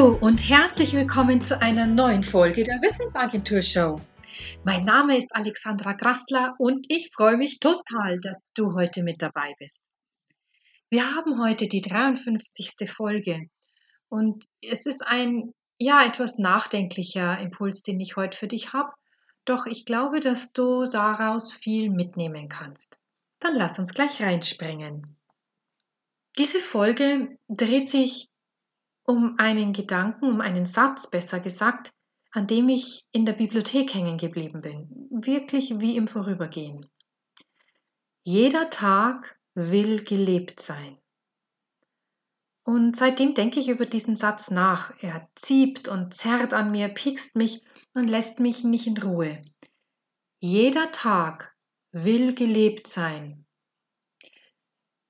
Hallo und herzlich willkommen zu einer neuen Folge der Wissensagentur Show. Mein Name ist Alexandra Grastler und ich freue mich total, dass du heute mit dabei bist. Wir haben heute die 53. Folge und es ist ein ja etwas nachdenklicher Impuls, den ich heute für dich habe, doch ich glaube, dass du daraus viel mitnehmen kannst. Dann lass uns gleich reinspringen. Diese Folge dreht sich um einen Gedanken, um einen Satz besser gesagt, an dem ich in der Bibliothek hängen geblieben bin, wirklich wie im Vorübergehen. Jeder Tag will gelebt sein. Und seitdem denke ich über diesen Satz nach. Er zieht und zerrt an mir, piekst mich und lässt mich nicht in Ruhe. Jeder Tag will gelebt sein.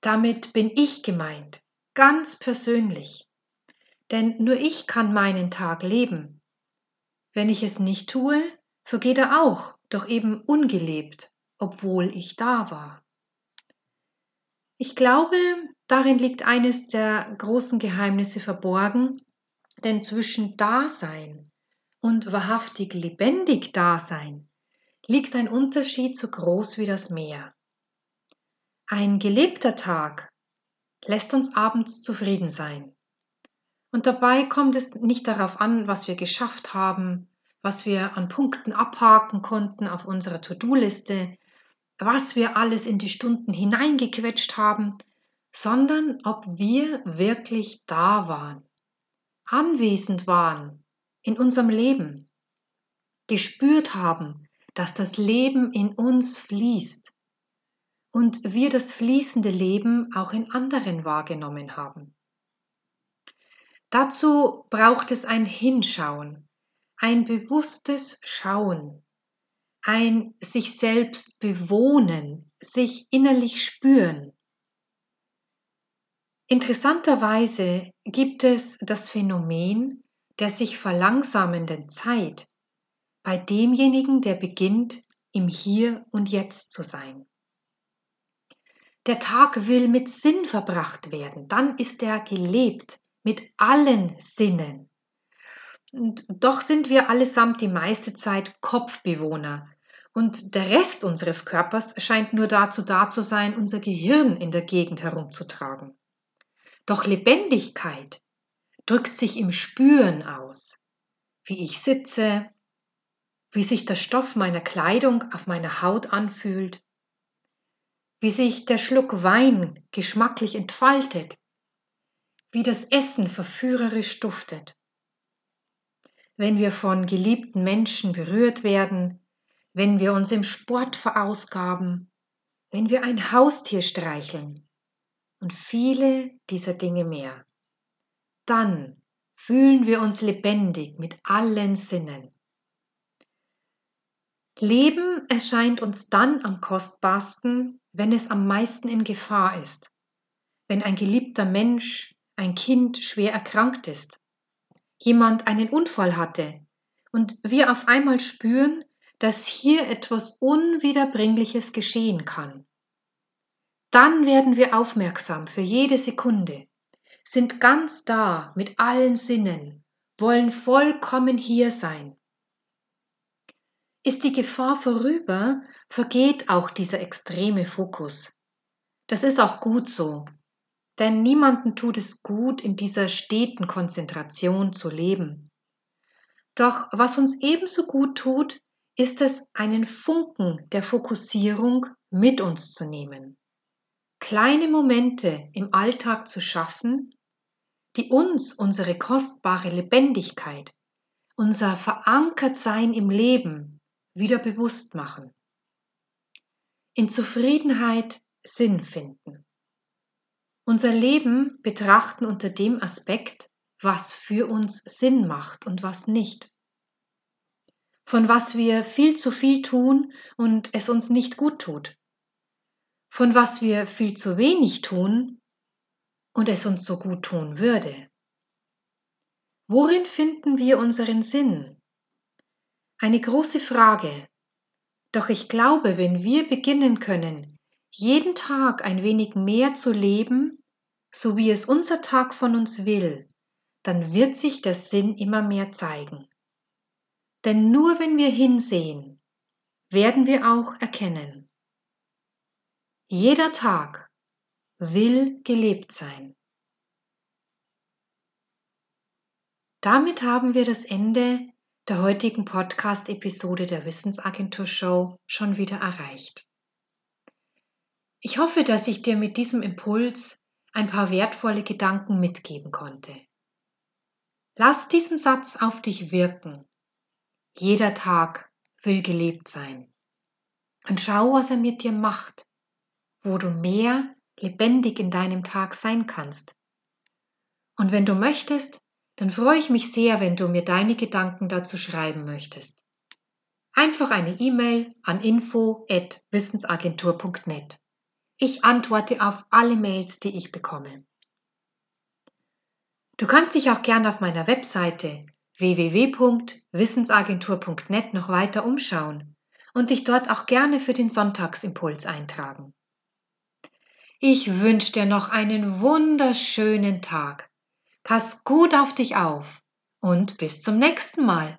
Damit bin ich gemeint, ganz persönlich. Denn nur ich kann meinen Tag leben. Wenn ich es nicht tue, vergeht er auch, doch eben ungelebt, obwohl ich da war. Ich glaube, darin liegt eines der großen Geheimnisse verborgen, denn zwischen Dasein und wahrhaftig lebendig Dasein liegt ein Unterschied so groß wie das Meer. Ein gelebter Tag lässt uns abends zufrieden sein. Und dabei kommt es nicht darauf an, was wir geschafft haben, was wir an Punkten abhaken konnten auf unserer To-Do-Liste, was wir alles in die Stunden hineingequetscht haben, sondern ob wir wirklich da waren, anwesend waren in unserem Leben, gespürt haben, dass das Leben in uns fließt und wir das fließende Leben auch in anderen wahrgenommen haben. Dazu braucht es ein Hinschauen, ein bewusstes Schauen, ein sich selbst bewohnen, sich innerlich spüren. Interessanterweise gibt es das Phänomen der sich verlangsamenden Zeit bei demjenigen, der beginnt, im Hier und Jetzt zu sein. Der Tag will mit Sinn verbracht werden, dann ist er gelebt, mit allen Sinnen. Und doch sind wir allesamt die meiste Zeit Kopfbewohner. Und der Rest unseres Körpers scheint nur dazu da zu sein, unser Gehirn in der Gegend herumzutragen. Doch Lebendigkeit drückt sich im Spüren aus, wie ich sitze, wie sich der Stoff meiner Kleidung auf meiner Haut anfühlt, wie sich der Schluck Wein geschmacklich entfaltet, wie das Essen verführerisch duftet. Wenn wir von geliebten Menschen berührt werden, wenn wir uns im Sport verausgaben, wenn wir ein Haustier streicheln und viele dieser Dinge mehr, dann fühlen wir uns lebendig mit allen Sinnen. Leben erscheint uns dann am kostbarsten, wenn es am meisten in Gefahr ist, wenn ein geliebter Mensch ein Kind schwer erkrankt ist, jemand einen Unfall hatte und wir auf einmal spüren, dass hier etwas Unwiederbringliches geschehen kann. Dann werden wir aufmerksam für jede Sekunde, sind ganz da mit allen Sinnen, wollen vollkommen hier sein. Ist die Gefahr vorüber, vergeht auch dieser extreme Fokus. Das ist auch gut so, denn niemanden tut es gut, in dieser steten Konzentration zu leben. Doch was uns ebenso gut tut, ist es, einen Funken der Fokussierung mit uns zu nehmen. Kleine Momente im Alltag zu schaffen, die uns unsere kostbare Lebendigkeit, unser Verankertsein im Leben wieder bewusst machen. In Zufriedenheit Sinn finden unser Leben betrachten unter dem Aspekt, was für uns Sinn macht und was nicht. Von was wir viel zu viel tun und es uns nicht gut tut. Von was wir viel zu wenig tun und es uns so gut tun würde. Worin finden wir unseren Sinn? Eine große Frage. Doch ich glaube, wenn wir beginnen können, jeden Tag ein wenig mehr zu leben, so wie es unser Tag von uns will, dann wird sich der Sinn immer mehr zeigen. Denn nur wenn wir hinsehen, werden wir auch erkennen. Jeder Tag will gelebt sein. Damit haben wir das Ende der heutigen Podcast-Episode der Wissensagentur Show schon wieder erreicht. Ich hoffe, dass ich dir mit diesem Impuls ein paar wertvolle Gedanken mitgeben konnte. Lass diesen Satz auf dich wirken. Jeder Tag will gelebt sein. Und schau, was er mit dir macht, wo du mehr lebendig in deinem Tag sein kannst. Und wenn du möchtest, dann freue ich mich sehr, wenn du mir deine Gedanken dazu schreiben möchtest. Einfach eine E-Mail an info@wissensagentur.net. Ich antworte auf alle Mails, die ich bekomme. Du kannst dich auch gern auf meiner Webseite www.wissensagentur.net noch weiter umschauen und dich dort auch gerne für den Sonntagsimpuls eintragen. Ich wünsche dir noch einen wunderschönen Tag. Pass gut auf dich auf und bis zum nächsten Mal.